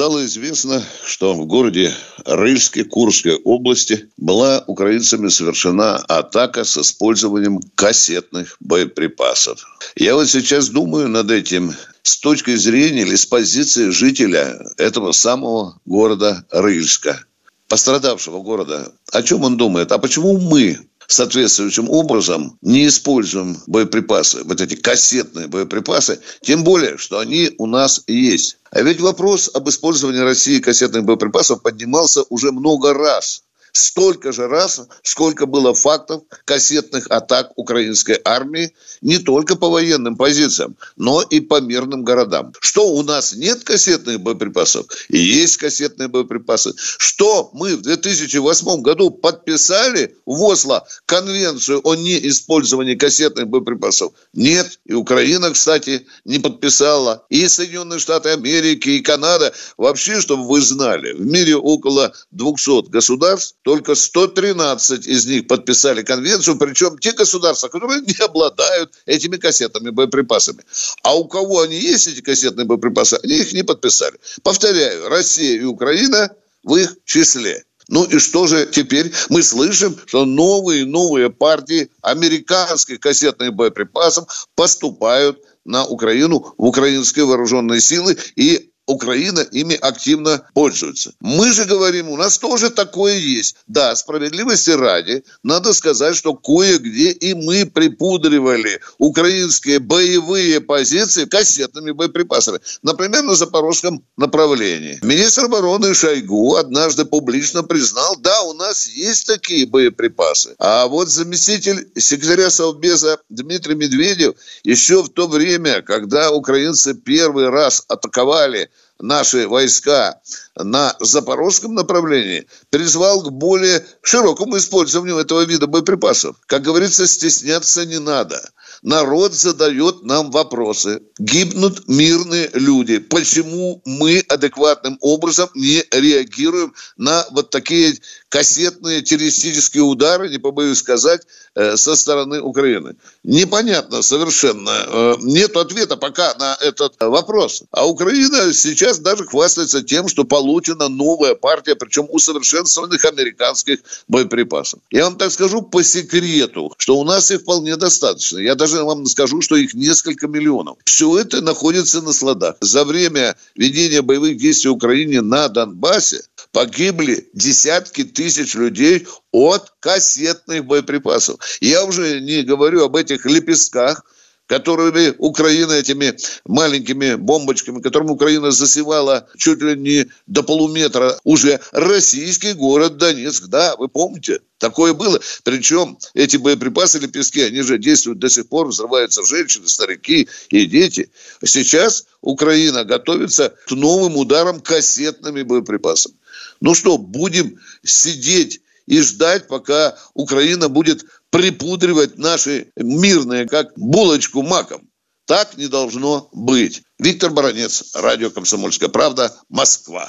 Стало известно, что в городе Рыльске Курской области была украинцами совершена атака с использованием кассетных боеприпасов. Я вот сейчас думаю над этим с точки зрения или с позиции жителя этого самого города Рыльска, пострадавшего города. О чем он думает? А почему мы соответствующим образом не используем боеприпасы, вот эти кассетные боеприпасы, тем более, что они у нас есть. А ведь вопрос об использовании России кассетных боеприпасов поднимался уже много раз столько же раз, сколько было фактов кассетных атак украинской армии не только по военным позициям, но и по мирным городам. Что у нас нет кассетных боеприпасов? И есть кассетные боеприпасы. Что мы в 2008 году подписали в Осло конвенцию о неиспользовании кассетных боеприпасов? Нет. И Украина, кстати, не подписала. И Соединенные Штаты Америки, и Канада. Вообще, чтобы вы знали, в мире около 200 государств, только 113 из них подписали конвенцию, причем те государства, которые не обладают этими кассетными боеприпасами. А у кого они есть, эти кассетные боеприпасы, они их не подписали. Повторяю, Россия и Украина в их числе. Ну и что же теперь? Мы слышим, что новые новые партии американских кассетных боеприпасов поступают на Украину, в украинские вооруженные силы, и Украина ими активно пользуется. Мы же говорим, у нас тоже такое есть. Да, справедливости ради, надо сказать, что кое-где и мы припудривали украинские боевые позиции кассетными боеприпасами. Например, на запорожском направлении. Министр обороны Шойгу однажды публично признал, да, у нас есть такие боеприпасы. А вот заместитель секретаря Совбеза Дмитрий Медведев еще в то время, когда украинцы первый раз атаковали наши войска на запорожском направлении, призвал к более широкому использованию этого вида боеприпасов. Как говорится, стесняться не надо. Народ задает нам вопросы. Гибнут мирные люди. Почему мы адекватным образом не реагируем на вот такие кассетные террористические удары, не побоюсь сказать, э, со стороны Украины? Непонятно совершенно. Э, нет ответа пока на этот вопрос. А Украина сейчас даже хвастается тем, что получена новая партия, причем усовершенствованных американских боеприпасов. Я вам так скажу по секрету, что у нас их вполне достаточно. Я даже вам скажу, что их несколько миллионов. Все это находится на складах. За время ведения боевых действий в Украине на Донбассе погибли десятки тысяч людей от кассетных боеприпасов. Я уже не говорю об этих лепестках, которыми Украина этими маленькими бомбочками, которыми Украина засевала чуть ли не до полуметра уже российский город Донецк. Да, вы помните? Такое было. Причем эти боеприпасы лепестки, они же действуют до сих пор, взрываются женщины, старики и дети. Сейчас Украина готовится к новым ударам кассетными боеприпасами. Ну что, будем сидеть и ждать, пока Украина будет припудривать наши мирные, как булочку маком. Так не должно быть. Виктор Баранец, Радио «Комсомольская правда», Москва.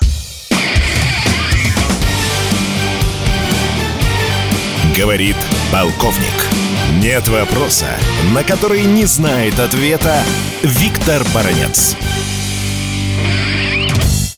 Говорит полковник. Нет вопроса, на который не знает ответа Виктор Баранец.